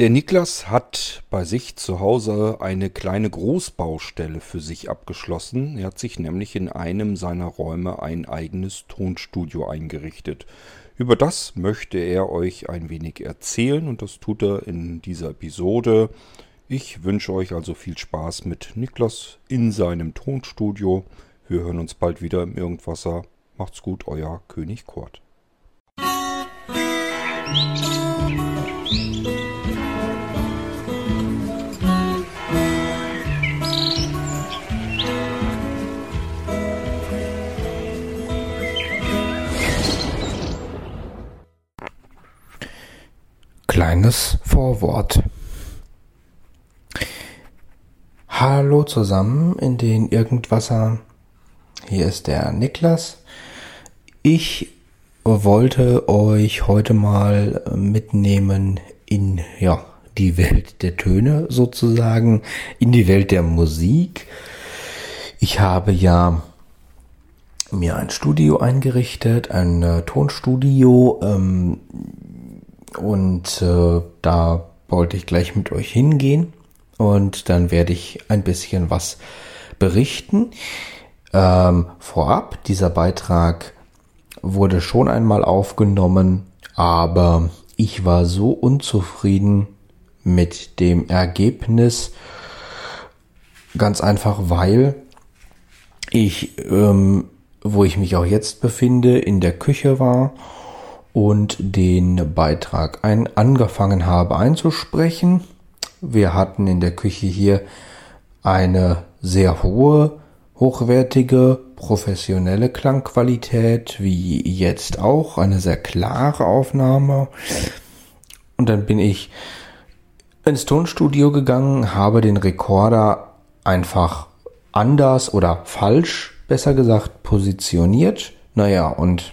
Der Niklas hat bei sich zu Hause eine kleine Großbaustelle für sich abgeschlossen. Er hat sich nämlich in einem seiner Räume ein eigenes Tonstudio eingerichtet. Über das möchte er euch ein wenig erzählen und das tut er in dieser Episode. Ich wünsche euch also viel Spaß mit Niklas in seinem Tonstudio. Wir hören uns bald wieder im Irgendwasser. Macht's gut, euer König Kurt. Kleines Vorwort. Hallo zusammen in den Irgendwasser. Hier ist der Niklas. Ich wollte euch heute mal mitnehmen in ja, die Welt der Töne sozusagen, in die Welt der Musik. Ich habe ja mir ein Studio eingerichtet, ein äh, Tonstudio. Ähm, und äh, da wollte ich gleich mit euch hingehen. Und dann werde ich ein bisschen was berichten. Ähm, vorab, dieser Beitrag wurde schon einmal aufgenommen, aber ich war so unzufrieden mit dem Ergebnis, ganz einfach weil ich, ähm, wo ich mich auch jetzt befinde, in der Küche war und den Beitrag ein angefangen habe einzusprechen. Wir hatten in der Küche hier eine sehr hohe, hochwertige, professionelle Klangqualität, wie jetzt auch, eine sehr klare Aufnahme. Und dann bin ich ins Tonstudio gegangen, habe den Rekorder einfach anders oder falsch, besser gesagt, positioniert. Naja, und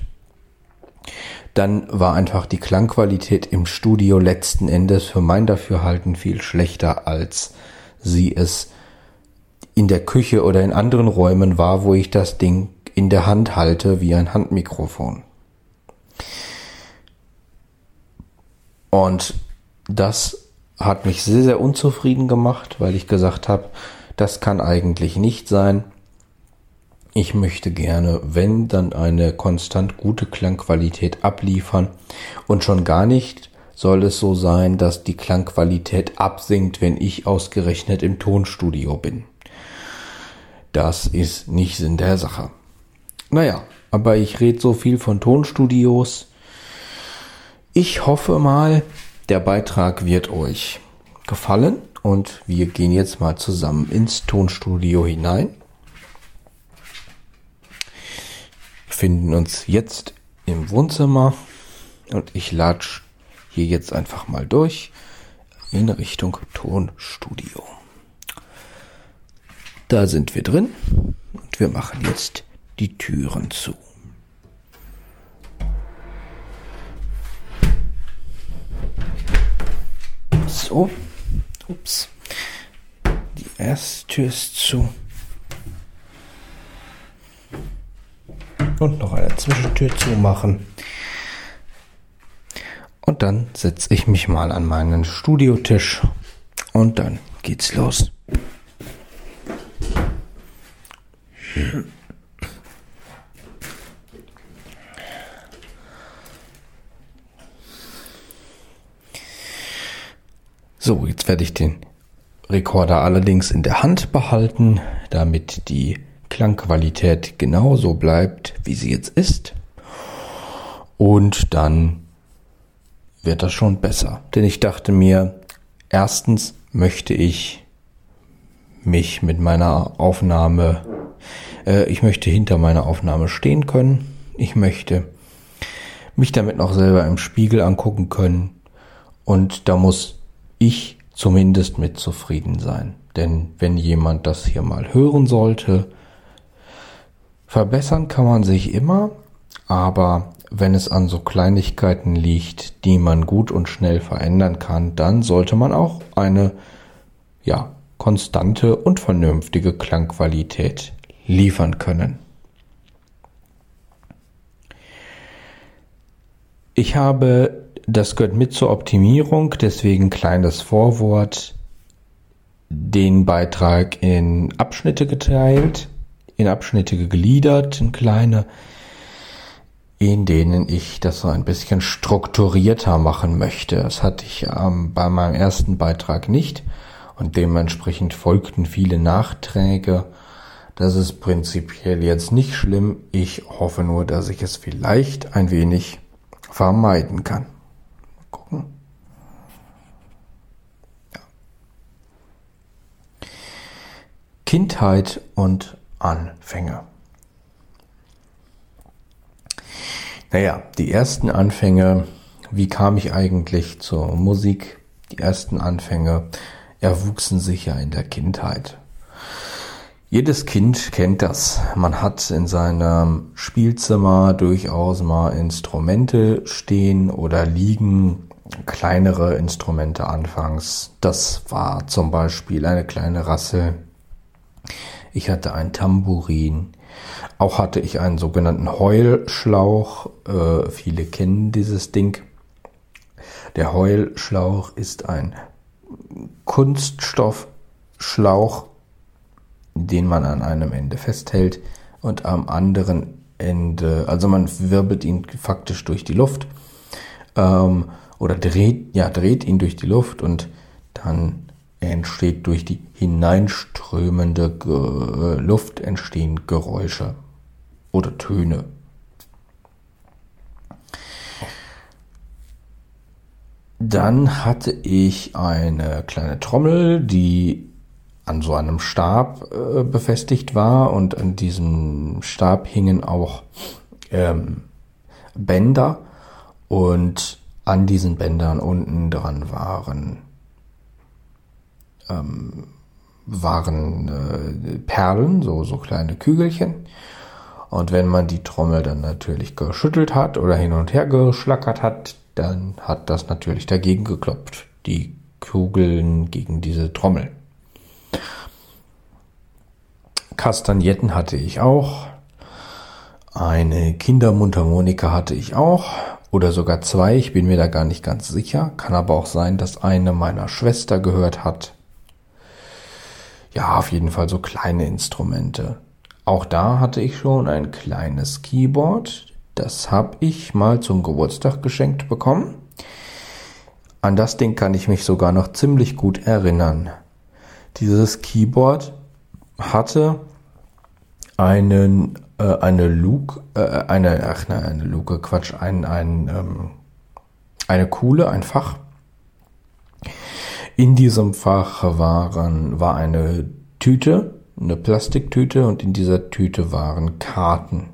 dann war einfach die Klangqualität im Studio letzten Endes für mein Dafürhalten viel schlechter, als sie es in der Küche oder in anderen Räumen war, wo ich das Ding in der Hand halte wie ein Handmikrofon. Und das hat mich sehr, sehr unzufrieden gemacht, weil ich gesagt habe, das kann eigentlich nicht sein. Ich möchte gerne, wenn, dann eine konstant gute Klangqualität abliefern und schon gar nicht soll es so sein, dass die Klangqualität absinkt, wenn ich ausgerechnet im Tonstudio bin. Das ist nicht Sinn der Sache. Naja, aber ich rede so viel von Tonstudios. Ich hoffe mal, der Beitrag wird euch gefallen und wir gehen jetzt mal zusammen ins Tonstudio hinein. Befinden uns jetzt im Wohnzimmer und ich latsch hier jetzt einfach mal durch in Richtung Tonstudio. Da sind wir drin und wir machen jetzt die Türen zu. So, ups, die erste Tür ist zu. Und noch eine Zwischentür zumachen. Und dann setze ich mich mal an meinen Studiotisch und dann geht's los. So, jetzt werde ich den Rekorder allerdings in der Hand behalten, damit die Klangqualität genauso bleibt, wie sie jetzt ist. Und dann wird das schon besser. Denn ich dachte mir, erstens möchte ich mich mit meiner Aufnahme, äh, ich möchte hinter meiner Aufnahme stehen können. Ich möchte mich damit noch selber im Spiegel angucken können. Und da muss ich zumindest mit zufrieden sein. Denn wenn jemand das hier mal hören sollte, Verbessern kann man sich immer, aber wenn es an so Kleinigkeiten liegt, die man gut und schnell verändern kann, dann sollte man auch eine, ja, konstante und vernünftige Klangqualität liefern können. Ich habe das gehört mit zur Optimierung, deswegen kleines Vorwort, den Beitrag in Abschnitte geteilt, in Abschnitte gegliedert, in kleine, in denen ich das so ein bisschen strukturierter machen möchte. Das hatte ich ähm, bei meinem ersten Beitrag nicht und dementsprechend folgten viele Nachträge. Das ist prinzipiell jetzt nicht schlimm. Ich hoffe nur, dass ich es vielleicht ein wenig vermeiden kann. Mal gucken. Ja. Kindheit und Anfänge. Naja, die ersten Anfänge, wie kam ich eigentlich zur Musik? Die ersten Anfänge erwuchsen sich ja in der Kindheit. Jedes Kind kennt das. Man hat in seinem Spielzimmer durchaus mal Instrumente stehen oder liegen, kleinere Instrumente anfangs. Das war zum Beispiel eine kleine Rassel. Ich hatte ein Tambourin. Auch hatte ich einen sogenannten Heulschlauch. Äh, viele kennen dieses Ding. Der Heulschlauch ist ein Kunststoffschlauch, den man an einem Ende festhält und am anderen Ende, also man wirbelt ihn faktisch durch die Luft ähm, oder dreht, ja, dreht ihn durch die Luft und dann entsteht durch die hineinströmende Ge Luft entstehen Geräusche oder Töne. Dann hatte ich eine kleine Trommel, die an so einem Stab äh, befestigt war und an diesem Stab hingen auch ähm, Bänder und an diesen Bändern unten dran waren ähm, waren äh, Perlen, so so kleine Kügelchen. Und wenn man die Trommel dann natürlich geschüttelt hat oder hin und her geschlackert hat, dann hat das natürlich dagegen geklopft. Die Kugeln gegen diese Trommel. Kastagnetten hatte ich auch. Eine Kindermundharmonika hatte ich auch. Oder sogar zwei, ich bin mir da gar nicht ganz sicher. Kann aber auch sein, dass eine meiner Schwester gehört hat. Ja, auf jeden Fall so kleine Instrumente. Auch da hatte ich schon ein kleines Keyboard. Das habe ich mal zum Geburtstag geschenkt bekommen. An das Ding kann ich mich sogar noch ziemlich gut erinnern. Dieses Keyboard hatte einen äh, eine Luke, äh, eine ach nein, eine Luke, Quatsch, ein ein ähm, eine Kuhle, ein Fach. In diesem Fach waren war eine Tüte, eine Plastiktüte und in dieser Tüte waren Karten.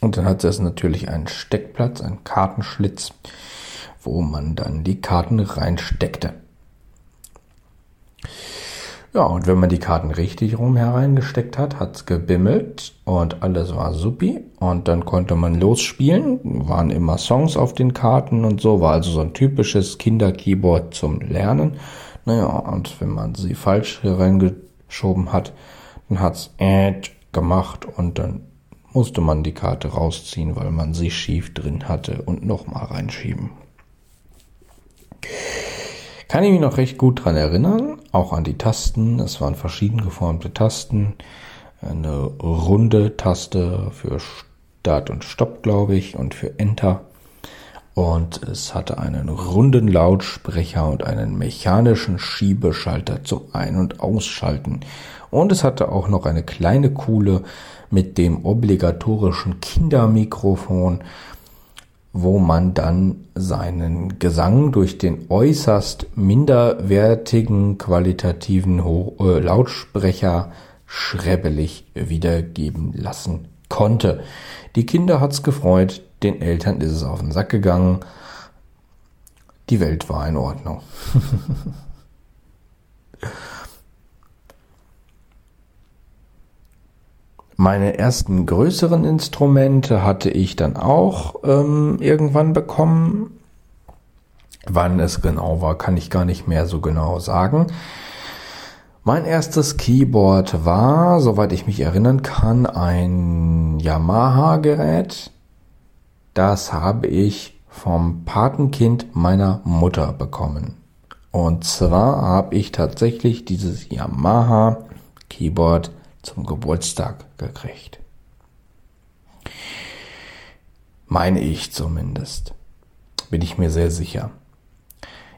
Und dann hatte es natürlich einen Steckplatz, einen Kartenschlitz, wo man dann die Karten reinsteckte. Ja, und wenn man die Karten richtig rum hereingesteckt hat, hat's gebimmelt und alles war supi. Und dann konnte man losspielen, waren immer Songs auf den Karten und so, war also so ein typisches Kinderkeyboard zum Lernen. Naja, und wenn man sie falsch hereingeschoben hat, dann hat's äh gemacht und dann musste man die Karte rausziehen, weil man sie schief drin hatte und nochmal reinschieben. Kann ich mich noch recht gut dran erinnern, auch an die Tasten. Es waren verschieden geformte Tasten. Eine runde Taste für Start und Stopp, glaube ich, und für Enter. Und es hatte einen runden Lautsprecher und einen mechanischen Schiebeschalter zum Ein- und Ausschalten. Und es hatte auch noch eine kleine Kuhle mit dem obligatorischen Kindermikrofon, wo man dann seinen Gesang durch den äußerst minderwertigen qualitativen Ho äh, Lautsprecher schrebbelig wiedergeben lassen konnte. Die Kinder hat's gefreut, den Eltern ist es auf den Sack gegangen. Die Welt war in Ordnung. Meine ersten größeren Instrumente hatte ich dann auch ähm, irgendwann bekommen. Wann es genau war, kann ich gar nicht mehr so genau sagen. Mein erstes Keyboard war, soweit ich mich erinnern kann, ein Yamaha-Gerät. Das habe ich vom Patenkind meiner Mutter bekommen. Und zwar habe ich tatsächlich dieses Yamaha Keyboard zum Geburtstag gekriegt. Meine ich zumindest. Bin ich mir sehr sicher.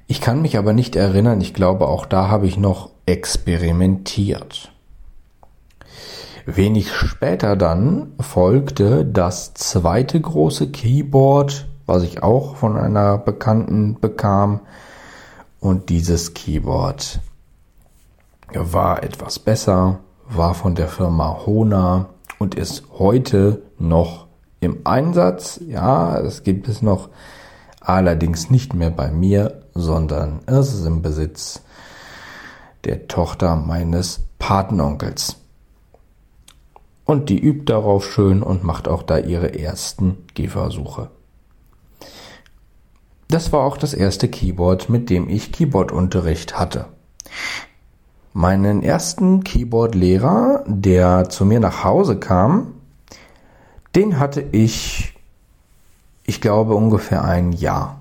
Ich kann mich aber nicht erinnern, ich glaube, auch da habe ich noch experimentiert. Wenig später dann folgte das zweite große Keyboard, was ich auch von einer Bekannten bekam. Und dieses Keyboard war etwas besser, war von der Firma Hona und ist heute noch im Einsatz. Ja, es gibt es noch, allerdings nicht mehr bei mir, sondern es ist im Besitz der Tochter meines Patenonkels. Und die übt darauf schön und macht auch da ihre ersten Gehversuche. Das war auch das erste Keyboard, mit dem ich Keyboardunterricht hatte. Meinen ersten Keyboard-Lehrer, der zu mir nach Hause kam, den hatte ich, ich glaube, ungefähr ein Jahr.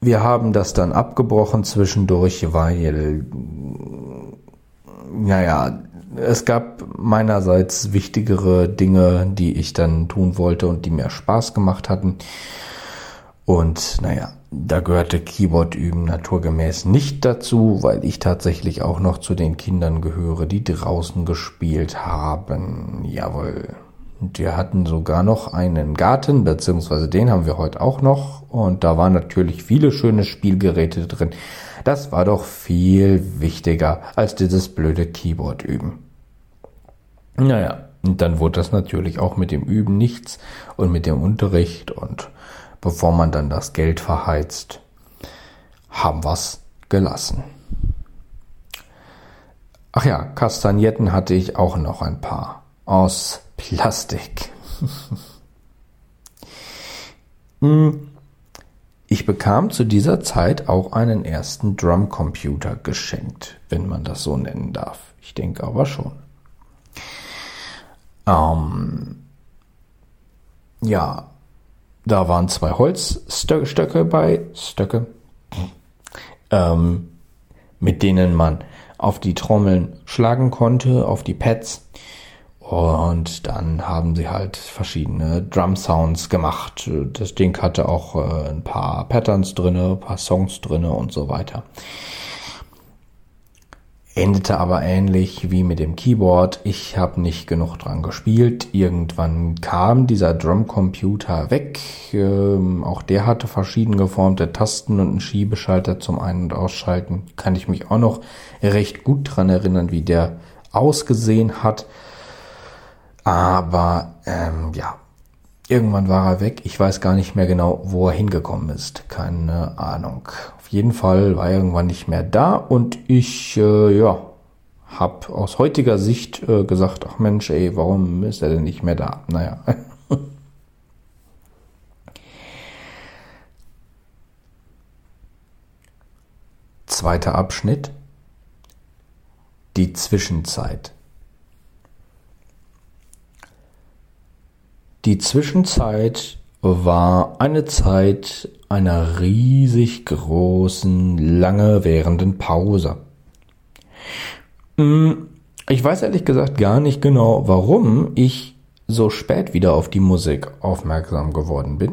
Wir haben das dann abgebrochen zwischendurch, weil, naja, es gab meinerseits wichtigere Dinge, die ich dann tun wollte und die mir Spaß gemacht hatten. Und naja, da gehörte Keyboard üben naturgemäß nicht dazu, weil ich tatsächlich auch noch zu den Kindern gehöre, die draußen gespielt haben. Jawohl. Und wir hatten sogar noch einen Garten, beziehungsweise den haben wir heute auch noch. Und da waren natürlich viele schöne Spielgeräte drin. Das war doch viel wichtiger als dieses blöde Keyboard üben. Naja, und dann wurde das natürlich auch mit dem Üben nichts und mit dem Unterricht und bevor man dann das Geld verheizt, haben wir's gelassen. Ach ja, Kastagnetten hatte ich auch noch ein paar aus Plastik. Hm, ich bekam zu dieser Zeit auch einen ersten Drumcomputer geschenkt, wenn man das so nennen darf. Ich denke aber schon. Ähm, ja, da waren zwei Holzstöcke bei, Stöcke, ähm, mit denen man auf die Trommeln schlagen konnte, auf die Pads. Und dann haben sie halt verschiedene Drum Sounds gemacht. Das Ding hatte auch äh, ein paar Patterns drinne, ein paar Songs drinne und so weiter. Endete aber ähnlich wie mit dem Keyboard. Ich habe nicht genug dran gespielt. Irgendwann kam dieser Drumcomputer weg. Ähm, auch der hatte verschieden geformte Tasten und einen Schiebeschalter zum Ein- und Ausschalten. Kann ich mich auch noch recht gut dran erinnern, wie der ausgesehen hat. Aber ähm, ja, irgendwann war er weg. Ich weiß gar nicht mehr genau, wo er hingekommen ist. Keine Ahnung. Auf jeden Fall war er irgendwann nicht mehr da und ich, äh, ja, hab aus heutiger Sicht äh, gesagt, ach Mensch, ey, warum ist er denn nicht mehr da? Naja. Zweiter Abschnitt. Die Zwischenzeit. Die Zwischenzeit war eine Zeit einer riesig großen, lange währenden Pause. Hm, ich weiß ehrlich gesagt gar nicht genau, warum ich so spät wieder auf die Musik aufmerksam geworden bin.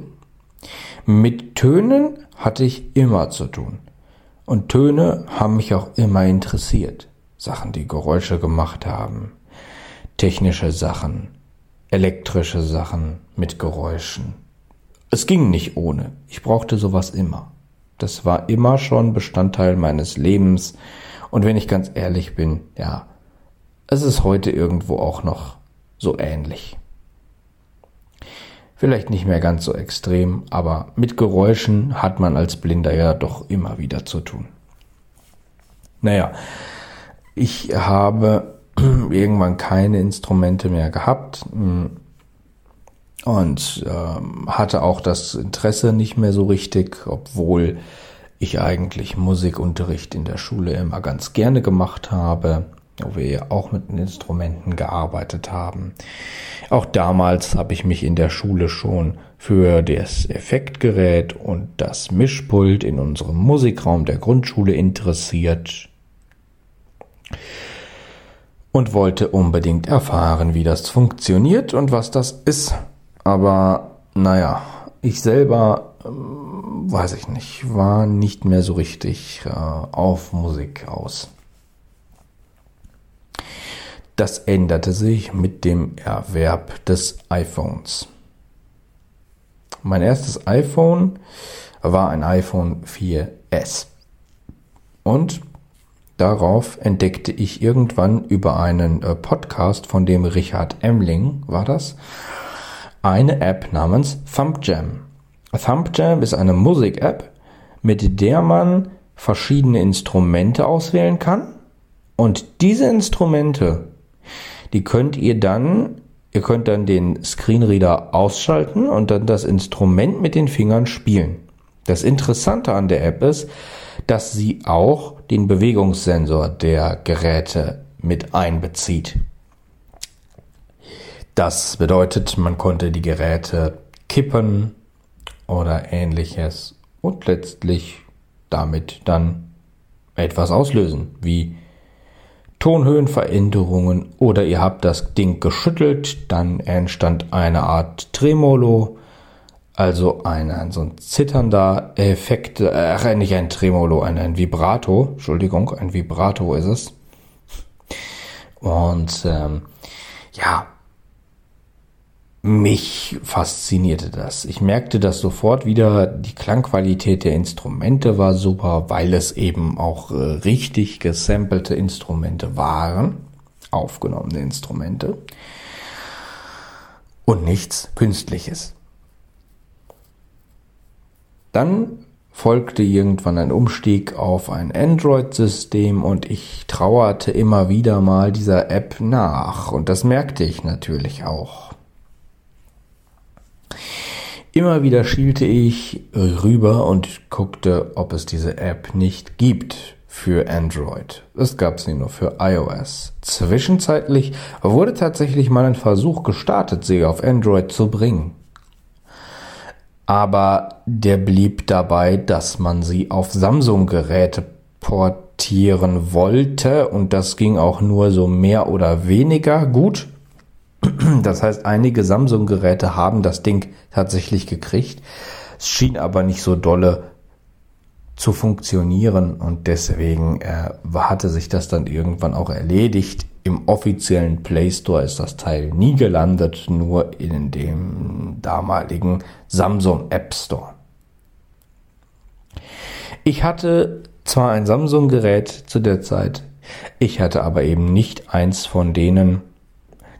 Mit Tönen hatte ich immer zu tun. Und Töne haben mich auch immer interessiert. Sachen, die Geräusche gemacht haben. Technische Sachen elektrische Sachen mit Geräuschen. Es ging nicht ohne. Ich brauchte sowas immer. Das war immer schon Bestandteil meines Lebens. Und wenn ich ganz ehrlich bin, ja, es ist heute irgendwo auch noch so ähnlich. Vielleicht nicht mehr ganz so extrem, aber mit Geräuschen hat man als Blinder ja doch immer wieder zu tun. Naja, ich habe irgendwann keine Instrumente mehr gehabt und ähm, hatte auch das Interesse nicht mehr so richtig, obwohl ich eigentlich Musikunterricht in der Schule immer ganz gerne gemacht habe. wo wir auch mit Instrumenten gearbeitet haben. Auch damals habe ich mich in der Schule schon für das Effektgerät und das Mischpult in unserem Musikraum der Grundschule interessiert und wollte unbedingt erfahren, wie das funktioniert und was das ist. Aber naja, ich selber, ähm, weiß ich nicht, war nicht mehr so richtig äh, auf Musik aus. Das änderte sich mit dem Erwerb des iPhones. Mein erstes iPhone war ein iPhone 4S. Und darauf entdeckte ich irgendwann über einen äh, Podcast von dem Richard Emling, war das, eine App namens ThumbJam. ThumbJam ist eine Musik-App, mit der man verschiedene Instrumente auswählen kann. Und diese Instrumente die könnt ihr dann, ihr könnt dann den Screenreader ausschalten und dann das Instrument mit den Fingern spielen. Das Interessante an der App ist, dass sie auch den Bewegungssensor der Geräte mit einbezieht. Das bedeutet, man konnte die Geräte kippen oder ähnliches und letztlich damit dann etwas auslösen, wie Tonhöhenveränderungen oder ihr habt das Ding geschüttelt, dann entstand eine Art Tremolo, also ein, ein so ein zitternder Effekt, äh, nicht ein Tremolo, ein, ein Vibrato, Entschuldigung, ein Vibrato ist es. Und ähm, ja, mich faszinierte das. Ich merkte das sofort wieder. Die Klangqualität der Instrumente war super, weil es eben auch äh, richtig gesampelte Instrumente waren. Aufgenommene Instrumente. Und nichts Künstliches. Dann folgte irgendwann ein Umstieg auf ein Android-System und ich trauerte immer wieder mal dieser App nach. Und das merkte ich natürlich auch. Immer wieder schielte ich rüber und guckte, ob es diese App nicht gibt für Android. Es gab sie nur für iOS. Zwischenzeitlich wurde tatsächlich mal ein Versuch gestartet, sie auf Android zu bringen. Aber der blieb dabei, dass man sie auf Samsung-Geräte portieren wollte und das ging auch nur so mehr oder weniger gut. Das heißt, einige Samsung-Geräte haben das Ding tatsächlich gekriegt. Es schien aber nicht so dolle zu funktionieren und deswegen äh, hatte sich das dann irgendwann auch erledigt. Im offiziellen Play Store ist das Teil nie gelandet, nur in dem damaligen Samsung App Store. Ich hatte zwar ein Samsung-Gerät zu der Zeit, ich hatte aber eben nicht eins von denen,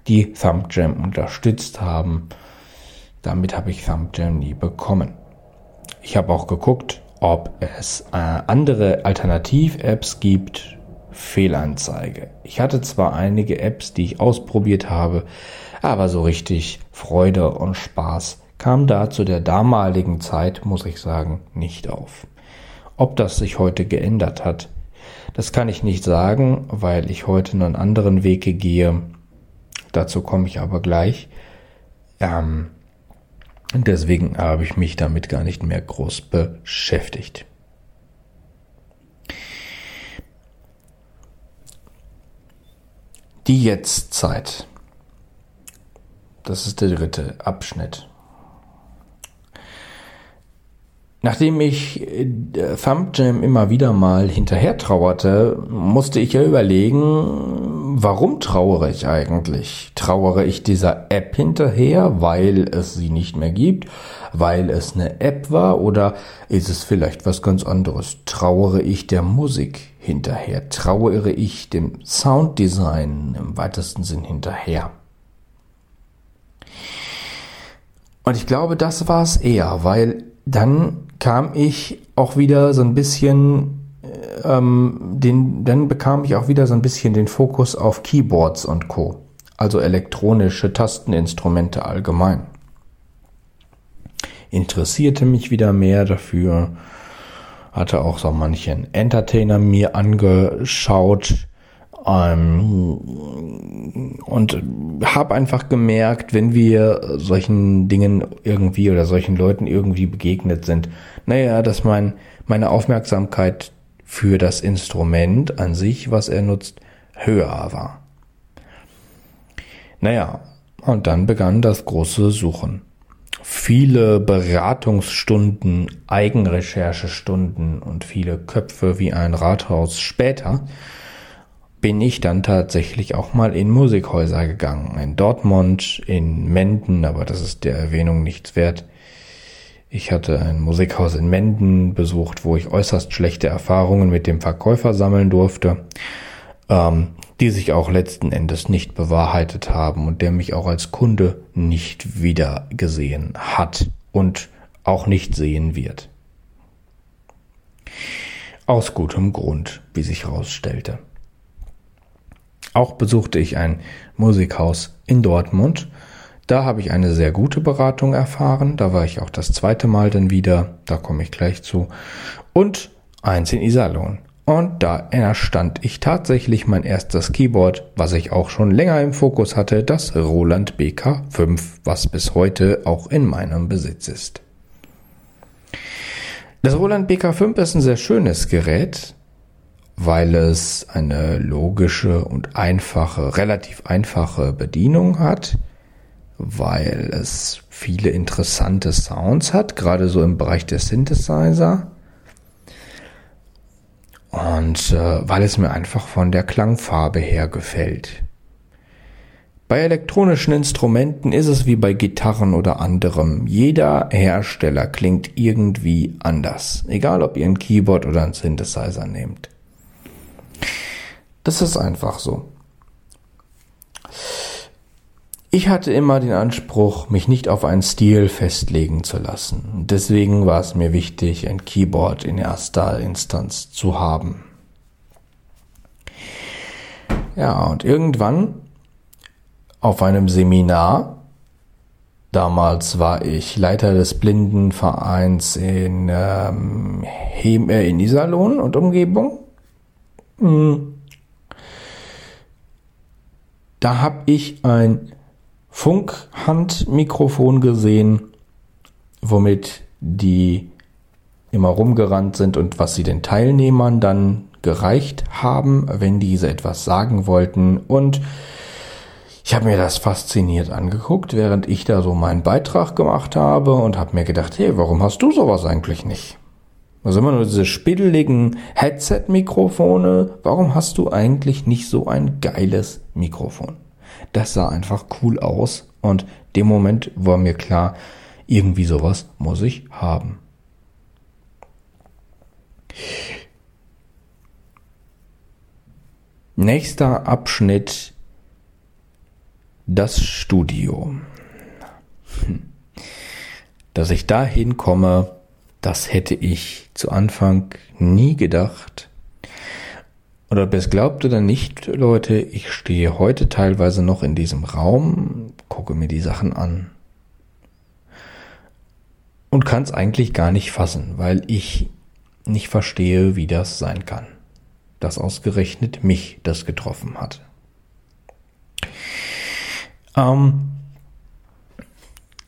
die ThumbJam unterstützt haben. Damit habe ich ThumbJam nie bekommen. Ich habe auch geguckt, ob es äh, andere Alternativ-Apps gibt. Fehlanzeige. Ich hatte zwar einige Apps, die ich ausprobiert habe, aber so richtig Freude und Spaß kam da zu der damaligen Zeit, muss ich sagen, nicht auf. Ob das sich heute geändert hat, das kann ich nicht sagen, weil ich heute einen anderen Wege gehe Dazu komme ich aber gleich. Ähm, deswegen habe ich mich damit gar nicht mehr groß beschäftigt. Die Jetztzeit. Das ist der dritte Abschnitt. Nachdem ich äh, ThumbJam immer wieder mal hinterher trauerte, musste ich ja überlegen, warum trauere ich eigentlich? Trauere ich dieser App hinterher, weil es sie nicht mehr gibt, weil es eine App war oder ist es vielleicht was ganz anderes? Trauere ich der Musik hinterher? Trauere ich dem Sounddesign im weitesten Sinn hinterher? Und ich glaube, das war es eher, weil dann kam ich auch wieder so ein bisschen, ähm, den, dann bekam ich auch wieder so ein bisschen den Fokus auf Keyboards und Co. Also elektronische Tasteninstrumente allgemein. Interessierte mich wieder mehr dafür, hatte auch so manchen Entertainer mir angeschaut Ähm, und habe einfach gemerkt, wenn wir solchen Dingen irgendwie oder solchen Leuten irgendwie begegnet sind, naja, dass mein, meine Aufmerksamkeit für das Instrument an sich, was er nutzt, höher war. Naja, und dann begann das große Suchen. Viele Beratungsstunden, Eigenrecherchestunden und viele Köpfe wie ein Rathaus später bin ich dann tatsächlich auch mal in Musikhäuser gegangen. In Dortmund, in Menden, aber das ist der Erwähnung nichts wert. Ich hatte ein Musikhaus in Menden besucht, wo ich äußerst schlechte Erfahrungen mit dem Verkäufer sammeln durfte, ähm, die sich auch letzten Endes nicht bewahrheitet haben und der mich auch als Kunde nicht wieder gesehen hat und auch nicht sehen wird. Aus gutem Grund, wie sich herausstellte. Auch besuchte ich ein Musikhaus in Dortmund. Da habe ich eine sehr gute Beratung erfahren. Da war ich auch das zweite Mal dann wieder. Da komme ich gleich zu. Und eins in Iserlohn. Und da erstand ich tatsächlich mein erstes Keyboard, was ich auch schon länger im Fokus hatte, das Roland BK5, was bis heute auch in meinem Besitz ist. Das Roland BK5 ist ein sehr schönes Gerät, weil es eine logische und einfache, relativ einfache Bedienung hat, weil es viele interessante Sounds hat, gerade so im Bereich der Synthesizer. Und äh, weil es mir einfach von der Klangfarbe her gefällt. Bei elektronischen Instrumenten ist es wie bei Gitarren oder anderem. Jeder Hersteller klingt irgendwie anders. Egal ob ihr ein Keyboard oder ein Synthesizer nehmt. Das ist einfach so. Ich hatte immer den Anspruch, mich nicht auf einen Stil festlegen zu lassen. Deswegen war es mir wichtig, ein Keyboard in erster Instanz zu haben. Ja, und irgendwann auf einem Seminar, damals war ich Leiter des Blindenvereins in, ähm, äh, in Iserlohn und Umgebung, hm. Da habe ich ein Funkhandmikrofon gesehen, womit die immer rumgerannt sind und was sie den Teilnehmern dann gereicht haben, wenn diese etwas sagen wollten. Und ich habe mir das fasziniert angeguckt, während ich da so meinen Beitrag gemacht habe und habe mir gedacht, hey, warum hast du sowas eigentlich nicht? Also immer nur diese spiddeligen Headset-Mikrofone. Warum hast du eigentlich nicht so ein geiles Mikrofon? Das sah einfach cool aus und dem Moment war mir klar, irgendwie sowas muss ich haben. Nächster Abschnitt, das Studio. Hm. Dass ich da hinkomme, das hätte ich zu Anfang nie gedacht. Und ob es glaubt oder nicht, Leute, ich stehe heute teilweise noch in diesem Raum, gucke mir die Sachen an und kann es eigentlich gar nicht fassen, weil ich nicht verstehe, wie das sein kann, dass ausgerechnet mich das getroffen hat. Ähm,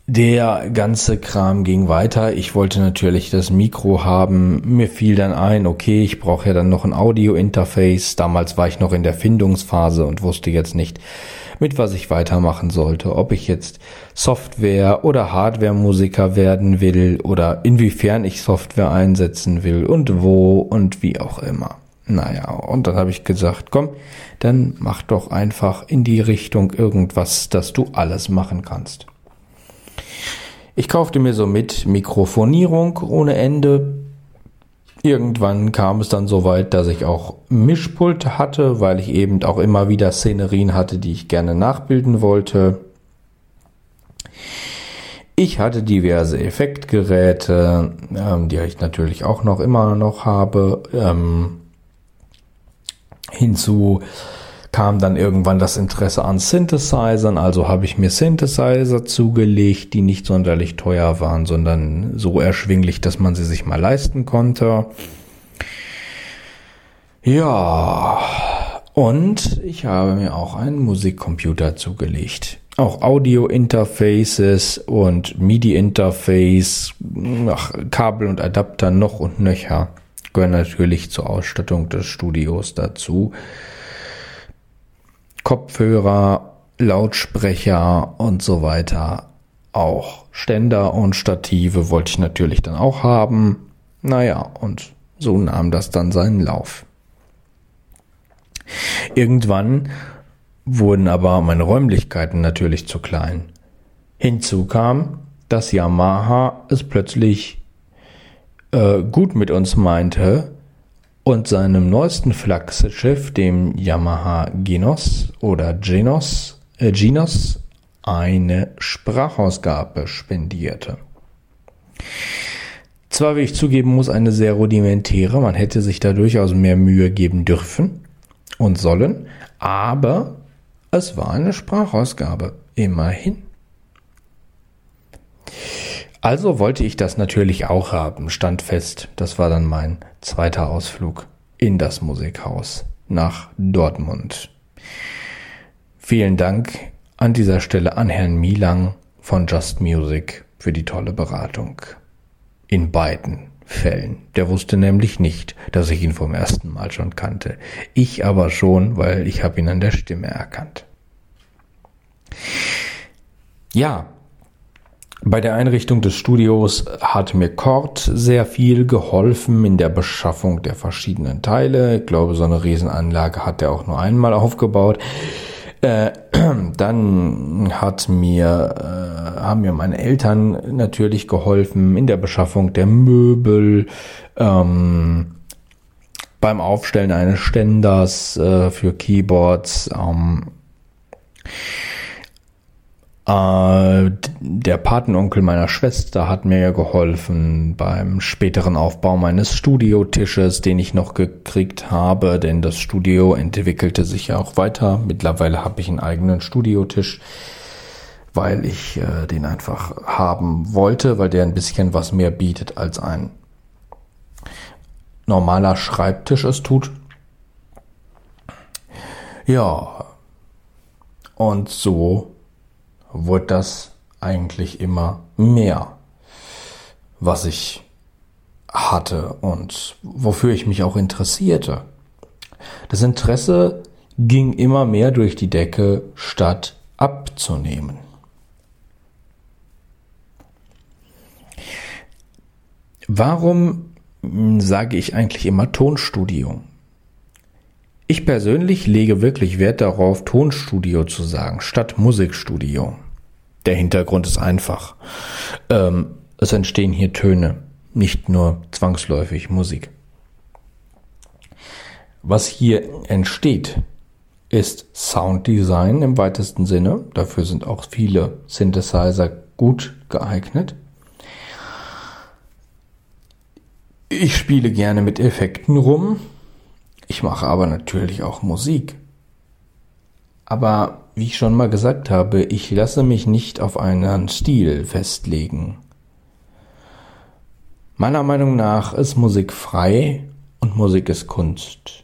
der ganze Kram ging weiter. Ich wollte natürlich das Mikro haben. Mir fiel dann ein, okay, ich brauche ja dann noch ein Audio-Interface. Damals war ich noch in der Findungsphase und wusste jetzt nicht, mit was ich weitermachen sollte. Ob ich jetzt Software- oder Hardware-Musiker werden will oder inwiefern ich Software einsetzen will und wo und wie auch immer. Naja, und dann habe ich gesagt, komm, dann mach doch einfach in die Richtung irgendwas, dass du alles machen kannst. Ich kaufte mir so mit Mikrofonierung ohne Ende. Irgendwann kam es dann so weit, dass ich auch Mischpult hatte, weil ich eben auch immer wieder Szenerien hatte, die ich gerne nachbilden wollte. Ich hatte diverse Effektgeräte, ähm, die ich natürlich auch noch immer noch habe. Ähm, hinzu kam dann irgendwann das Interesse an Synthesizern, also habe ich mir Synthesizer zugelegt, die nicht sonderlich teuer waren, sondern so erschwinglich, dass man sie sich mal leisten konnte. Ja, Und ich habe mir auch einen Musikcomputer zugelegt. Auch Audio-Interfaces und MIDI-Interface, Kabel und Adapter noch und nöcher gehören natürlich zur Ausstattung des Studios dazu. Kopfhörer, Lautsprecher und so weiter auch. Ständer und Stative wollte ich natürlich dann auch haben. Naja, und so nahm das dann seinen Lauf. Irgendwann wurden aber meine Räumlichkeiten natürlich zu klein. Hinzu kam, dass Yamaha es plötzlich äh, gut mit uns meinte und seinem neuesten Flaggschiff, dem Yamaha Genos oder Genos, äh, Genos, eine Sprachausgabe spendierte. Zwar, wie ich zugeben muss, eine sehr rudimentäre, man hätte sich da durchaus mehr Mühe geben dürfen und sollen, aber es war eine Sprachausgabe, immerhin. Also wollte ich das natürlich auch haben, stand fest. Das war dann mein zweiter Ausflug in das Musikhaus nach Dortmund. Vielen Dank an dieser Stelle an Herrn Milang von Just Music für die tolle Beratung in beiden Fällen. Der wusste nämlich nicht, dass ich ihn vom ersten Mal schon kannte. Ich aber schon, weil ich habe ihn an der Stimme erkannt. Ja, bei der Einrichtung des Studios hat mir Kort sehr viel geholfen in der Beschaffung der verschiedenen Teile. Ich glaube, so eine Riesenanlage hat er auch nur einmal aufgebaut. Äh, dann hat mir, äh, haben mir meine Eltern natürlich geholfen in der Beschaffung der Möbel, ähm, beim Aufstellen eines Ständers äh, für Keyboards. Ähm, äh, der Patenonkel meiner Schwester hat mir geholfen beim späteren Aufbau meines Studiotisches, den ich noch gekriegt habe, denn das Studio entwickelte sich ja auch weiter. Mittlerweile habe ich einen eigenen Studiotisch, weil ich äh, den einfach haben wollte, weil der ein bisschen was mehr bietet als ein normaler Schreibtisch es tut. Ja, und so wurde das eigentlich immer mehr, was ich hatte und wofür ich mich auch interessierte. Das Interesse ging immer mehr durch die Decke, statt abzunehmen. Warum sage ich eigentlich immer Tonstudio? Ich persönlich lege wirklich Wert darauf, Tonstudio zu sagen, statt Musikstudio. Der Hintergrund ist einfach. Ähm, es entstehen hier Töne, nicht nur zwangsläufig Musik. Was hier entsteht, ist Sounddesign im weitesten Sinne. Dafür sind auch viele Synthesizer gut geeignet. Ich spiele gerne mit Effekten rum, ich mache aber natürlich auch Musik. Aber wie ich schon mal gesagt habe, ich lasse mich nicht auf einen Stil festlegen. Meiner Meinung nach ist Musik frei und Musik ist Kunst.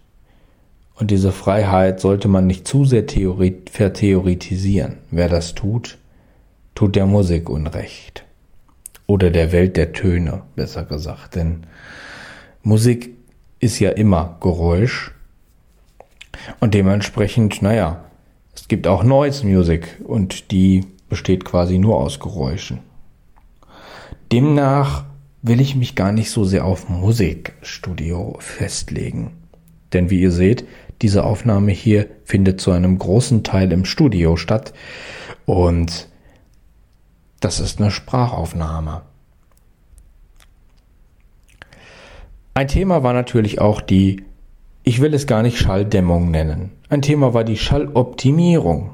Und diese Freiheit sollte man nicht zu sehr vertheoretisieren. Wer das tut, tut der Musik Unrecht. Oder der Welt der Töne, besser gesagt. Denn Musik ist ja immer Geräusch. Und dementsprechend, naja, es gibt auch Noise Music und die besteht quasi nur aus Geräuschen. Demnach will ich mich gar nicht so sehr auf Musikstudio festlegen. Denn wie ihr seht, diese Aufnahme hier findet zu einem großen Teil im Studio statt und das ist eine Sprachaufnahme. Ein Thema war natürlich auch die, ich will es gar nicht Schalldämmung nennen. Ein Thema war die Schalloptimierung.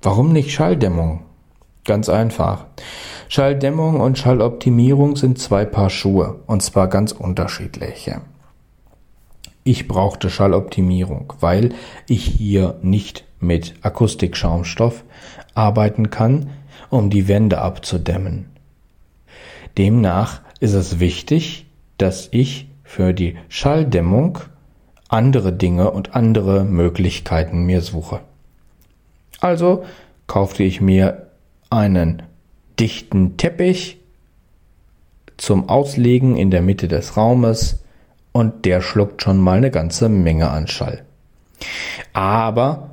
Warum nicht Schalldämmung? Ganz einfach. Schalldämmung und Schalloptimierung sind zwei Paar Schuhe, und zwar ganz unterschiedliche. Ich brauchte Schalloptimierung, weil ich hier nicht mit Akustikschaumstoff arbeiten kann, um die Wände abzudämmen. Demnach ist es wichtig, dass ich für die Schalldämmung andere Dinge und andere Möglichkeiten mir suche. Also kaufte ich mir einen dichten Teppich zum Auslegen in der Mitte des Raumes und der schluckt schon mal eine ganze Menge an Schall. Aber,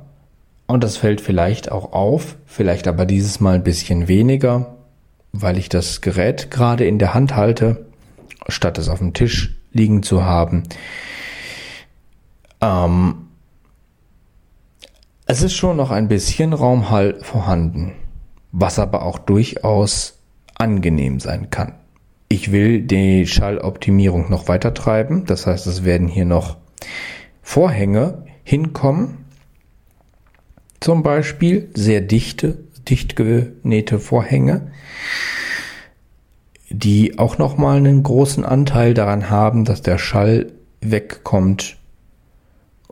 und das fällt vielleicht auch auf, vielleicht aber dieses Mal ein bisschen weniger, weil ich das Gerät gerade in der Hand halte, statt es auf dem Tisch liegen zu haben. Ähm, es ist schon noch ein bisschen Raumhall vorhanden, was aber auch durchaus angenehm sein kann. Ich will die Schalloptimierung noch weiter treiben, das heißt, es werden hier noch Vorhänge hinkommen, zum Beispiel sehr dichte, dicht genähte Vorhänge, die auch nochmal einen großen Anteil daran haben, dass der Schall wegkommt.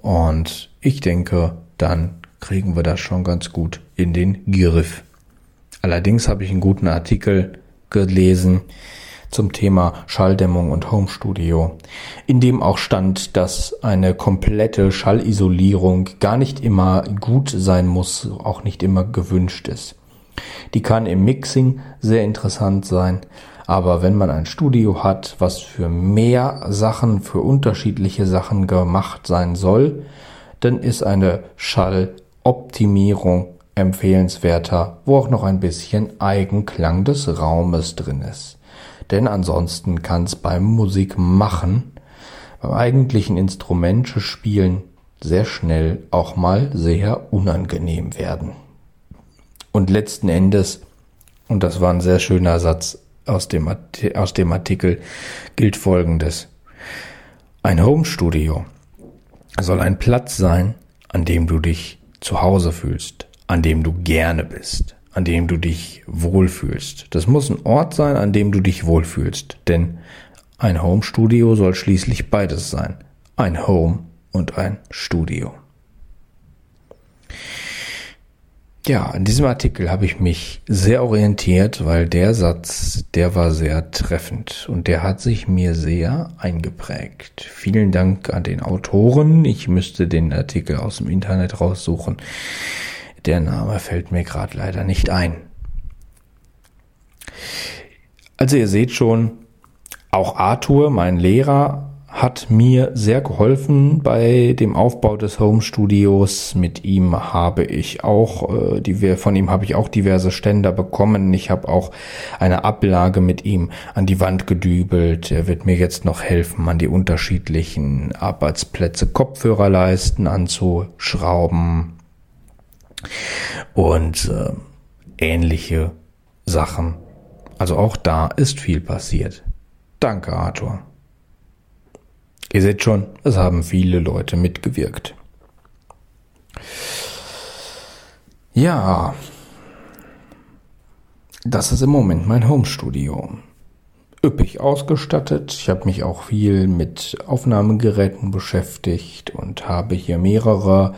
Und ich denke, dann kriegen wir das schon ganz gut in den Griff. Allerdings habe ich einen guten Artikel gelesen zum Thema Schalldämmung und Homestudio, in dem auch stand, dass eine komplette Schallisolierung gar nicht immer gut sein muss, auch nicht immer gewünscht ist. Die kann im Mixing sehr interessant sein, aber wenn man ein Studio hat, was für mehr Sachen, für unterschiedliche Sachen gemacht sein soll, dann ist eine Schall Optimierung empfehlenswerter, wo auch noch ein bisschen Eigenklang des Raumes drin ist. Denn ansonsten kann es beim Musikmachen, beim eigentlichen Instrumente spielen, sehr schnell auch mal sehr unangenehm werden. Und letzten Endes, und das war ein sehr schöner Satz aus dem, aus dem Artikel, gilt Folgendes. Ein Home Studio soll ein Platz sein, an dem du dich zu Hause fühlst, an dem du gerne bist, an dem du dich wohlfühlst. Das muss ein Ort sein, an dem du dich wohlfühlst, denn ein Home Studio soll schließlich beides sein. Ein Home und ein Studio. Ja, in diesem Artikel habe ich mich sehr orientiert, weil der Satz, der war sehr treffend und der hat sich mir sehr eingeprägt. Vielen Dank an den Autoren. Ich müsste den Artikel aus dem Internet raussuchen. Der Name fällt mir gerade leider nicht ein. Also ihr seht schon, auch Arthur, mein Lehrer, hat mir sehr geholfen bei dem Aufbau des Home Studios. Mit ihm habe ich auch, äh, die, von ihm habe ich auch diverse Ständer bekommen. Ich habe auch eine Ablage mit ihm an die Wand gedübelt. Er wird mir jetzt noch helfen, an die unterschiedlichen Arbeitsplätze Kopfhörerleisten anzuschrauben und äh, ähnliche Sachen. Also auch da ist viel passiert. Danke, Arthur. Ihr seht schon, es haben viele Leute mitgewirkt. Ja, das ist im Moment mein Homestudio. Üppig ausgestattet. Ich habe mich auch viel mit Aufnahmegeräten beschäftigt und habe hier mehrere.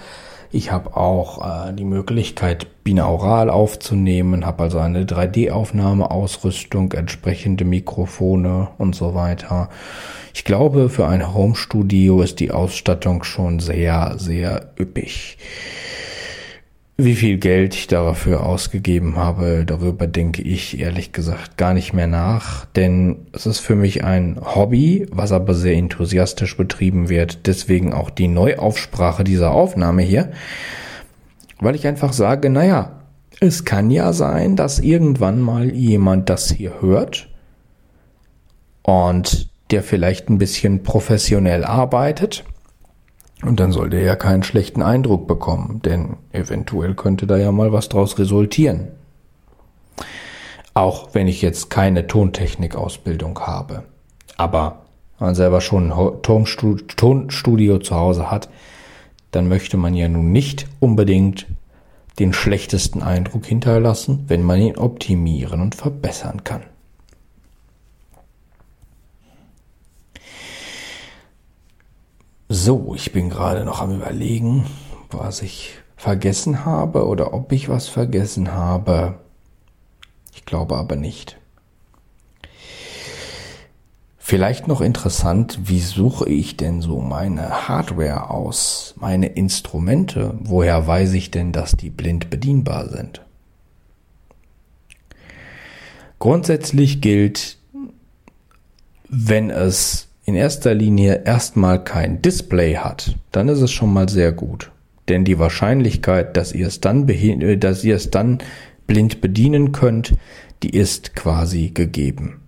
Ich habe auch äh, die Möglichkeit, binaural aufzunehmen, habe also eine 3D-Aufnahmeausrüstung, entsprechende Mikrofone und so weiter. Ich glaube, für ein Home-Studio ist die Ausstattung schon sehr, sehr üppig. Wie viel Geld ich dafür ausgegeben habe, darüber denke ich ehrlich gesagt gar nicht mehr nach, denn es ist für mich ein Hobby, was aber sehr enthusiastisch betrieben wird, deswegen auch die Neuaufsprache dieser Aufnahme hier, weil ich einfach sage, naja, es kann ja sein, dass irgendwann mal jemand das hier hört und der vielleicht ein bisschen professionell arbeitet. Und dann soll der ja keinen schlechten Eindruck bekommen, denn eventuell könnte da ja mal was draus resultieren. Auch wenn ich jetzt keine Tontechnik-Ausbildung habe. Aber wenn man selber schon ein Tonstudio zu Hause hat, dann möchte man ja nun nicht unbedingt den schlechtesten Eindruck hinterlassen, wenn man ihn optimieren und verbessern kann. So, ich bin gerade noch am Überlegen, was ich vergessen habe oder ob ich was vergessen habe. Ich glaube aber nicht. Vielleicht noch interessant, wie suche ich denn so meine Hardware aus, meine Instrumente? Woher weiß ich denn, dass die blind bedienbar sind? Grundsätzlich gilt, wenn es in erster Linie erstmal kein Display hat, dann ist es schon mal sehr gut. Denn die Wahrscheinlichkeit, dass ihr es dann, dass ihr es dann blind bedienen könnt, die ist quasi gegeben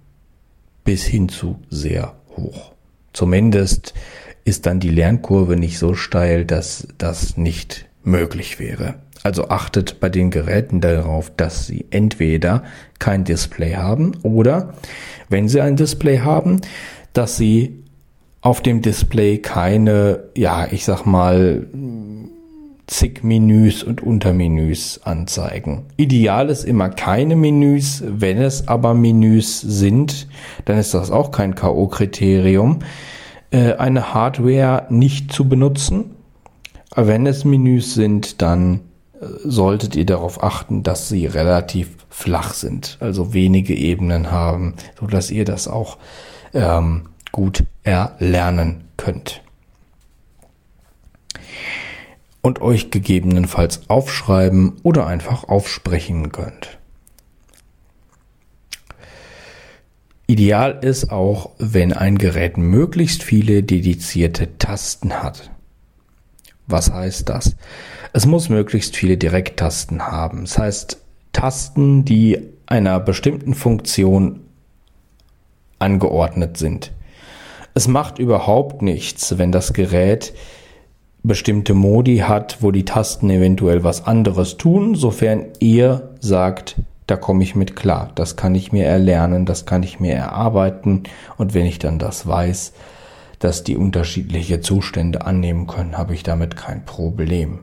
bis hin zu sehr hoch. Zumindest ist dann die Lernkurve nicht so steil, dass das nicht möglich wäre. Also achtet bei den Geräten darauf, dass sie entweder kein Display haben oder, wenn sie ein Display haben, dass sie auf dem Display keine, ja, ich sag mal, zig Menüs und Untermenüs anzeigen. Ideal ist immer keine Menüs. Wenn es aber Menüs sind, dann ist das auch kein K.O.-Kriterium, äh, eine Hardware nicht zu benutzen. wenn es Menüs sind, dann äh, solltet ihr darauf achten, dass sie relativ flach sind, also wenige Ebenen haben, so dass ihr das auch ähm, gut erlernen könnt und euch gegebenenfalls aufschreiben oder einfach aufsprechen könnt. Ideal ist auch, wenn ein Gerät möglichst viele dedizierte Tasten hat. Was heißt das? Es muss möglichst viele Direkttasten haben. Das heißt, Tasten, die einer bestimmten Funktion angeordnet sind. Es macht überhaupt nichts, wenn das Gerät bestimmte Modi hat, wo die Tasten eventuell was anderes tun, sofern ihr sagt, da komme ich mit klar, das kann ich mir erlernen, das kann ich mir erarbeiten und wenn ich dann das weiß, dass die unterschiedliche Zustände annehmen können, habe ich damit kein Problem.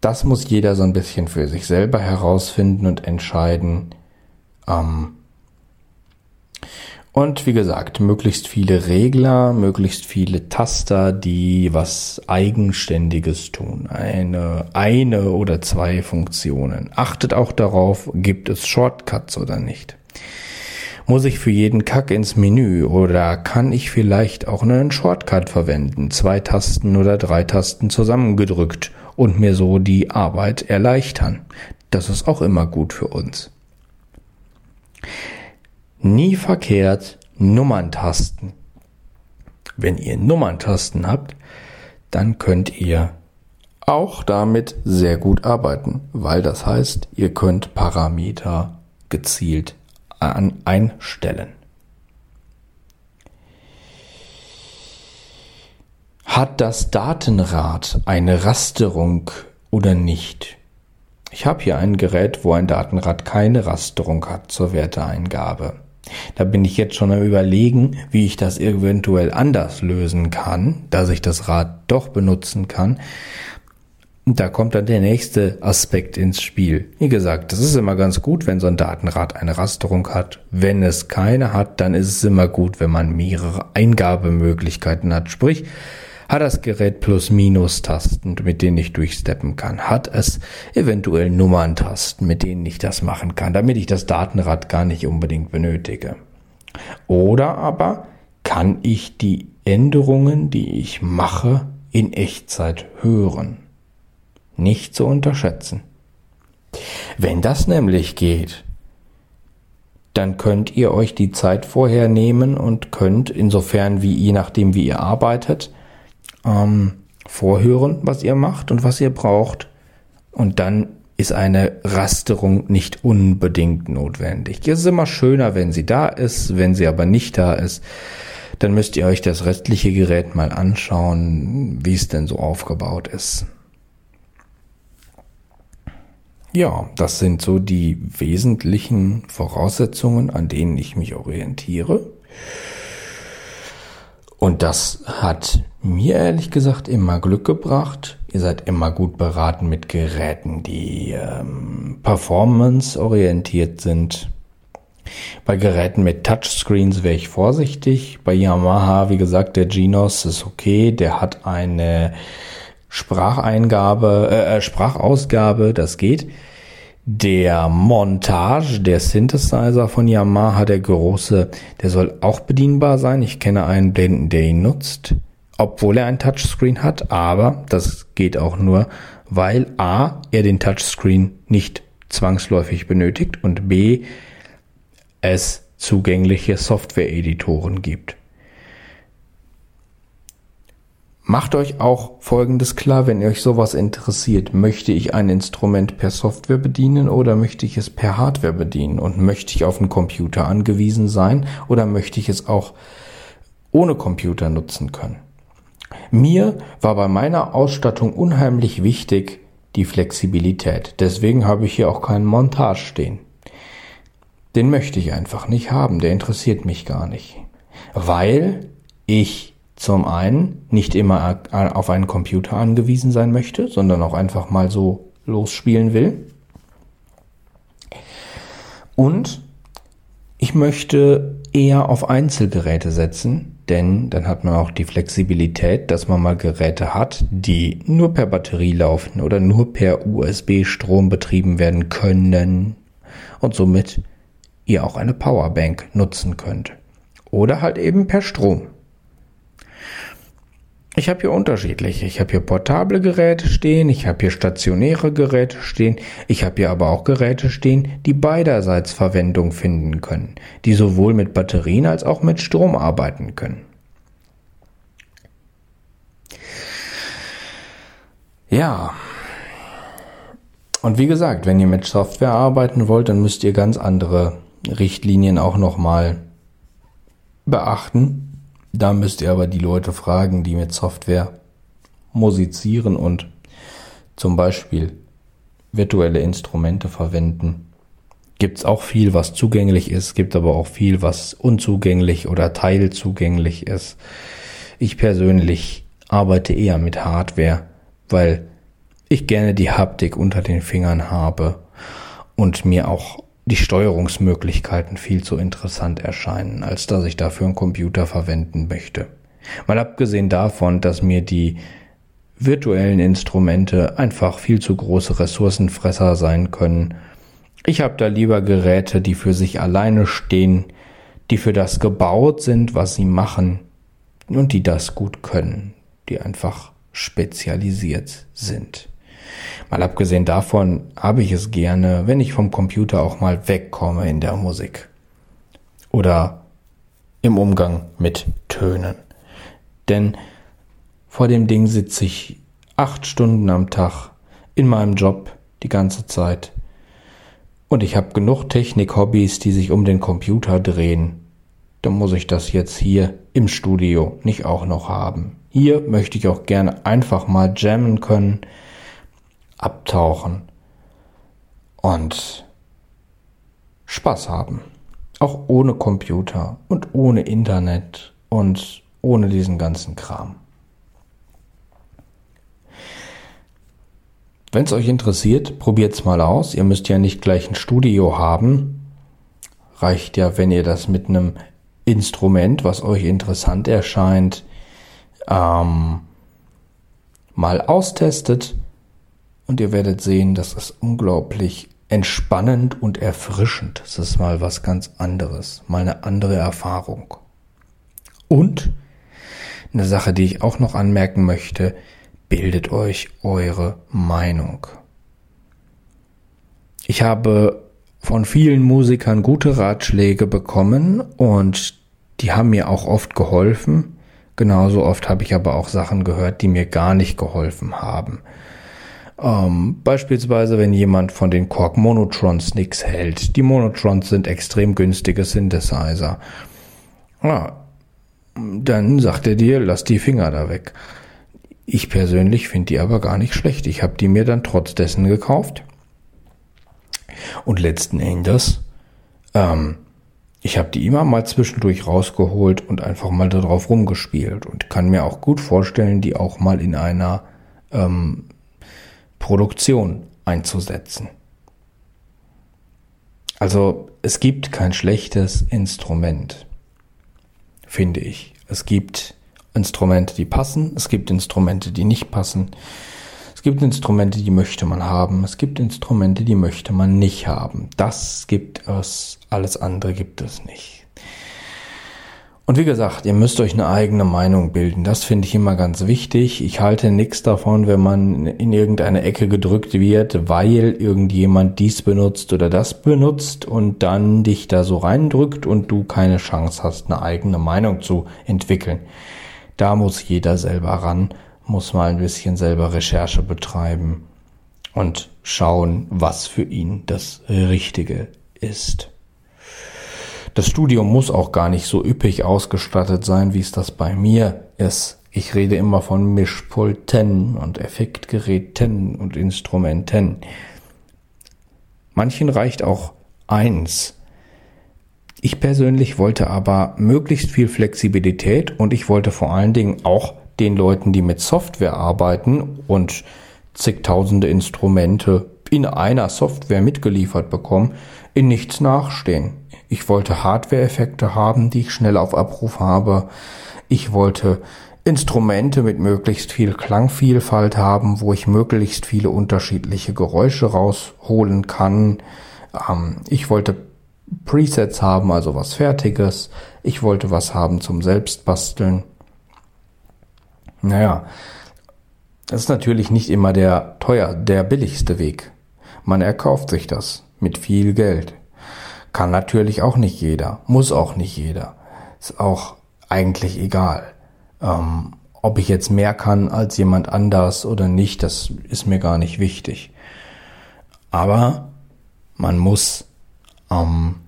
Das muss jeder so ein bisschen für sich selber herausfinden und entscheiden. Ähm, und wie gesagt, möglichst viele Regler, möglichst viele Taster, die was Eigenständiges tun. Eine, eine oder zwei Funktionen. Achtet auch darauf, gibt es Shortcuts oder nicht. Muss ich für jeden Kack ins Menü oder kann ich vielleicht auch einen Shortcut verwenden? Zwei Tasten oder drei Tasten zusammengedrückt und mir so die Arbeit erleichtern. Das ist auch immer gut für uns. Nie verkehrt Nummerntasten. Wenn ihr Nummerntasten habt, dann könnt ihr auch damit sehr gut arbeiten, weil das heißt, ihr könnt Parameter gezielt an einstellen. Hat das Datenrad eine Rasterung oder nicht? Ich habe hier ein Gerät, wo ein Datenrad keine Rasterung hat zur Werteeingabe. Da bin ich jetzt schon am überlegen, wie ich das eventuell anders lösen kann, dass ich das Rad doch benutzen kann. Und da kommt dann der nächste Aspekt ins Spiel. Wie gesagt, das ist immer ganz gut, wenn so ein Datenrad eine Rasterung hat. Wenn es keine hat, dann ist es immer gut, wenn man mehrere Eingabemöglichkeiten hat. Sprich, hat das Gerät Plus-Minus-Tasten, mit denen ich durchsteppen kann? Hat es eventuell Nummerntasten, mit denen ich das machen kann, damit ich das Datenrad gar nicht unbedingt benötige? Oder aber kann ich die Änderungen, die ich mache, in Echtzeit hören? Nicht zu unterschätzen. Wenn das nämlich geht, dann könnt ihr euch die Zeit vorher nehmen und könnt, insofern wie je nachdem wie ihr arbeitet, ähm, vorhören, was ihr macht und was ihr braucht. Und dann ist eine Rasterung nicht unbedingt notwendig. Es ist immer schöner, wenn sie da ist. Wenn sie aber nicht da ist, dann müsst ihr euch das restliche Gerät mal anschauen, wie es denn so aufgebaut ist. Ja, das sind so die wesentlichen Voraussetzungen, an denen ich mich orientiere. Und das hat mir ehrlich gesagt immer Glück gebracht. Ihr seid immer gut beraten mit Geräten, die ähm, performance-orientiert sind. Bei Geräten mit Touchscreens wäre ich vorsichtig. Bei Yamaha, wie gesagt, der Genos ist okay. Der hat eine Spracheingabe, äh, äh Sprachausgabe, das geht. Der Montage, der Synthesizer von Yamaha, der große, der soll auch bedienbar sein. Ich kenne einen Blinden, der ihn nutzt, obwohl er ein Touchscreen hat, aber das geht auch nur, weil A, er den Touchscreen nicht zwangsläufig benötigt und B, es zugängliche Software-Editoren gibt. Macht euch auch Folgendes klar, wenn euch sowas interessiert. Möchte ich ein Instrument per Software bedienen oder möchte ich es per Hardware bedienen? Und möchte ich auf einen Computer angewiesen sein oder möchte ich es auch ohne Computer nutzen können? Mir war bei meiner Ausstattung unheimlich wichtig die Flexibilität. Deswegen habe ich hier auch keinen Montage stehen. Den möchte ich einfach nicht haben, der interessiert mich gar nicht. Weil ich zum einen nicht immer auf einen Computer angewiesen sein möchte, sondern auch einfach mal so losspielen will. Und ich möchte eher auf Einzelgeräte setzen, denn dann hat man auch die Flexibilität, dass man mal Geräte hat, die nur per Batterie laufen oder nur per USB-Strom betrieben werden können und somit ihr auch eine Powerbank nutzen könnt. Oder halt eben per Strom. Ich habe hier unterschiedliche. Ich habe hier portable Geräte stehen, ich habe hier stationäre Geräte stehen, ich habe hier aber auch Geräte stehen, die beiderseits Verwendung finden können, die sowohl mit Batterien als auch mit Strom arbeiten können. Ja. Und wie gesagt, wenn ihr mit Software arbeiten wollt, dann müsst ihr ganz andere Richtlinien auch nochmal beachten da müsst ihr aber die Leute fragen, die mit Software musizieren und zum Beispiel virtuelle Instrumente verwenden. Gibt's auch viel, was zugänglich ist, gibt aber auch viel, was unzugänglich oder teilzugänglich ist. Ich persönlich arbeite eher mit Hardware, weil ich gerne die Haptik unter den Fingern habe und mir auch die Steuerungsmöglichkeiten viel zu interessant erscheinen, als dass ich dafür einen Computer verwenden möchte. Mal abgesehen davon, dass mir die virtuellen Instrumente einfach viel zu große Ressourcenfresser sein können. Ich habe da lieber Geräte, die für sich alleine stehen, die für das gebaut sind, was sie machen und die das gut können, die einfach spezialisiert sind. Mal abgesehen davon habe ich es gerne, wenn ich vom Computer auch mal wegkomme in der Musik. Oder im Umgang mit Tönen. Denn vor dem Ding sitze ich acht Stunden am Tag in meinem Job die ganze Zeit. Und ich habe genug Technik-Hobbys, die sich um den Computer drehen. Dann muss ich das jetzt hier im Studio nicht auch noch haben. Hier möchte ich auch gerne einfach mal jammen können, abtauchen und Spaß haben. Auch ohne Computer und ohne Internet und ohne diesen ganzen Kram. Wenn es euch interessiert, probiert's mal aus. Ihr müsst ja nicht gleich ein Studio haben. Reicht ja, wenn ihr das mit einem Instrument, was euch interessant erscheint, ähm, mal austestet und ihr werdet sehen, das ist unglaublich entspannend und erfrischend. Das ist mal was ganz anderes, mal eine andere Erfahrung. Und eine Sache, die ich auch noch anmerken möchte, bildet euch eure Meinung. Ich habe von vielen Musikern gute Ratschläge bekommen und die haben mir auch oft geholfen. Genauso oft habe ich aber auch Sachen gehört, die mir gar nicht geholfen haben. Ähm, beispielsweise, wenn jemand von den Korg Monotrons nichts hält. Die Monotrons sind extrem günstige Synthesizer. Ja, dann sagt er dir, lass die Finger da weg. Ich persönlich finde die aber gar nicht schlecht. Ich habe die mir dann trotz dessen gekauft. Und letzten Endes, ähm, ich habe die immer mal zwischendurch rausgeholt und einfach mal darauf rumgespielt und kann mir auch gut vorstellen, die auch mal in einer ähm, Produktion einzusetzen. Also es gibt kein schlechtes Instrument, finde ich. Es gibt Instrumente, die passen, es gibt Instrumente, die nicht passen. Es gibt Instrumente, die möchte man haben. Es gibt Instrumente, die möchte man nicht haben. Das gibt es. Alles andere gibt es nicht. Und wie gesagt, ihr müsst euch eine eigene Meinung bilden. Das finde ich immer ganz wichtig. Ich halte nichts davon, wenn man in irgendeine Ecke gedrückt wird, weil irgendjemand dies benutzt oder das benutzt und dann dich da so reindrückt und du keine Chance hast, eine eigene Meinung zu entwickeln. Da muss jeder selber ran, muss mal ein bisschen selber Recherche betreiben und schauen, was für ihn das Richtige ist. Das Studio muss auch gar nicht so üppig ausgestattet sein, wie es das bei mir ist. Ich rede immer von Mischpulten und Effektgeräten und Instrumenten. Manchen reicht auch eins. Ich persönlich wollte aber möglichst viel Flexibilität und ich wollte vor allen Dingen auch den Leuten, die mit Software arbeiten und zigtausende Instrumente in einer Software mitgeliefert bekommen, in nichts nachstehen. Ich wollte Hardware-Effekte haben, die ich schnell auf Abruf habe. Ich wollte Instrumente mit möglichst viel Klangvielfalt haben, wo ich möglichst viele unterschiedliche Geräusche rausholen kann. Ähm, ich wollte Presets haben, also was Fertiges. Ich wollte was haben zum Selbstbasteln. Naja, das ist natürlich nicht immer der teuer, der billigste Weg. Man erkauft sich das mit viel Geld. Kann natürlich auch nicht jeder, muss auch nicht jeder. Ist auch eigentlich egal. Ähm, ob ich jetzt mehr kann als jemand anders oder nicht, das ist mir gar nicht wichtig. Aber man muss, ähm,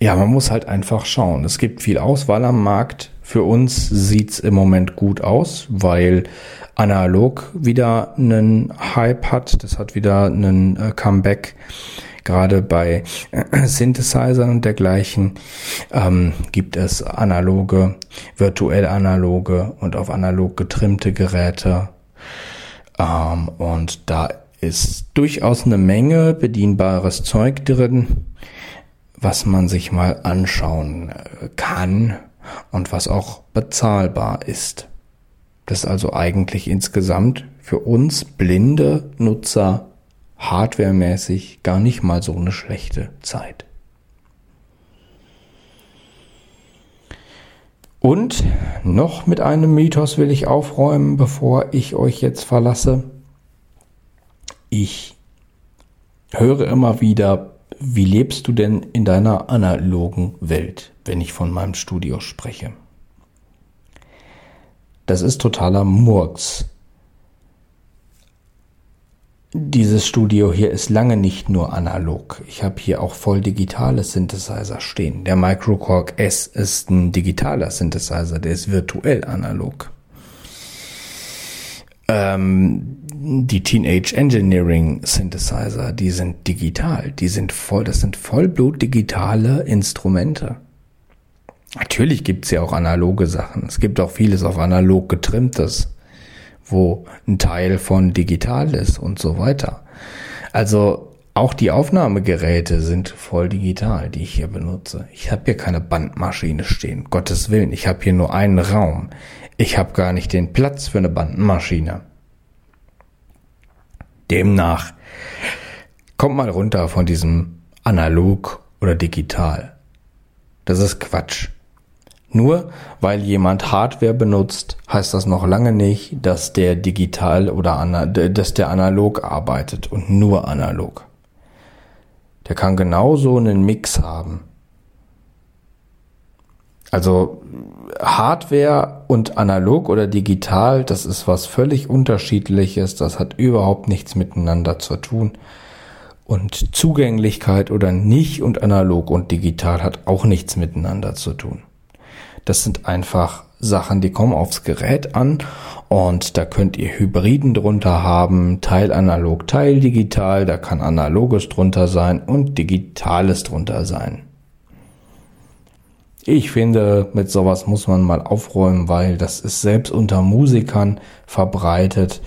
ja, man muss halt einfach schauen. Es gibt viel Auswahl am Markt. Für uns sieht's im Moment gut aus, weil analog wieder einen Hype hat. Das hat wieder einen äh, Comeback. Gerade bei äh, Synthesizern und dergleichen ähm, gibt es analoge, virtuell analoge und auf analog getrimmte Geräte. Ähm, und da ist durchaus eine Menge bedienbares Zeug drin, was man sich mal anschauen äh, kann und was auch bezahlbar ist. Das ist also eigentlich insgesamt für uns blinde Nutzer hardwaremäßig gar nicht mal so eine schlechte Zeit. Und noch mit einem Mythos will ich aufräumen, bevor ich euch jetzt verlasse. Ich höre immer wieder, wie lebst du denn in deiner analogen Welt, wenn ich von meinem Studio spreche? Das ist totaler Murks. Dieses Studio hier ist lange nicht nur analog. Ich habe hier auch voll digitale Synthesizer stehen. Der Microcork S ist ein digitaler Synthesizer, der ist virtuell analog. Ähm, die Teenage Engineering Synthesizer, die sind digital, die sind voll, das sind vollblut digitale Instrumente. Natürlich gibt's ja auch analoge Sachen. Es gibt auch vieles auf analog getrimmtes wo ein Teil von digital ist und so weiter. Also auch die Aufnahmegeräte sind voll digital, die ich hier benutze. Ich habe hier keine Bandmaschine stehen, Gottes Willen. Ich habe hier nur einen Raum. Ich habe gar nicht den Platz für eine Bandmaschine. Demnach kommt mal runter von diesem analog oder digital. Das ist Quatsch. Nur weil jemand Hardware benutzt, heißt das noch lange nicht, dass der digital oder dass der analog arbeitet und nur analog. Der kann genauso einen Mix haben. Also Hardware und analog oder digital, das ist was völlig unterschiedliches, das hat überhaupt nichts miteinander zu tun. Und Zugänglichkeit oder nicht und analog und digital hat auch nichts miteinander zu tun. Das sind einfach Sachen, die kommen aufs Gerät an und da könnt ihr Hybriden drunter haben, Teil analog, Teil digital, da kann analoges drunter sein und digitales drunter sein. Ich finde, mit sowas muss man mal aufräumen, weil das ist selbst unter Musikern verbreitet,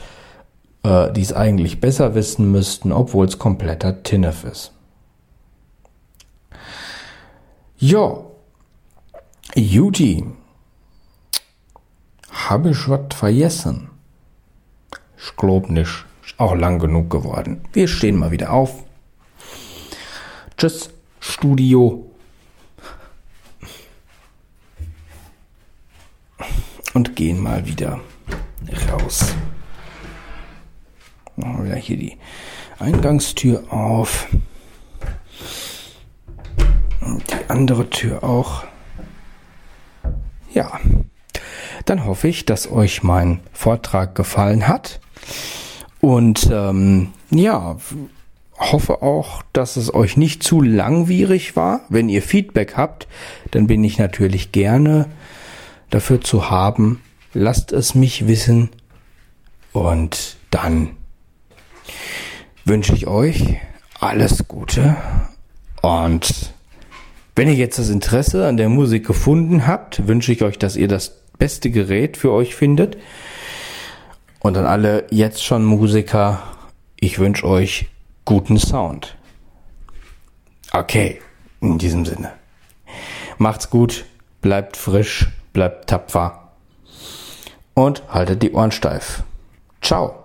äh, die es eigentlich besser wissen müssten, obwohl es kompletter Tinnef ist. Ja, Juti, habe ich was vergessen? Ich glaub nicht. Ist auch lang genug geworden. Wir stehen mal wieder auf. Tschüss, Studio. Und gehen mal wieder raus. Machen wir hier die Eingangstür auf. Und die andere Tür auch. Ja. Dann hoffe ich, dass euch mein Vortrag gefallen hat. Und ähm, ja, hoffe auch, dass es euch nicht zu langwierig war. Wenn ihr Feedback habt, dann bin ich natürlich gerne dafür zu haben. Lasst es mich wissen. Und dann wünsche ich euch alles Gute. Und wenn ihr jetzt das Interesse an der Musik gefunden habt, wünsche ich euch, dass ihr das beste Gerät für euch findet. Und an alle jetzt schon Musiker, ich wünsche euch guten Sound. Okay, in diesem Sinne. Macht's gut, bleibt frisch, bleibt tapfer und haltet die Ohren steif. Ciao.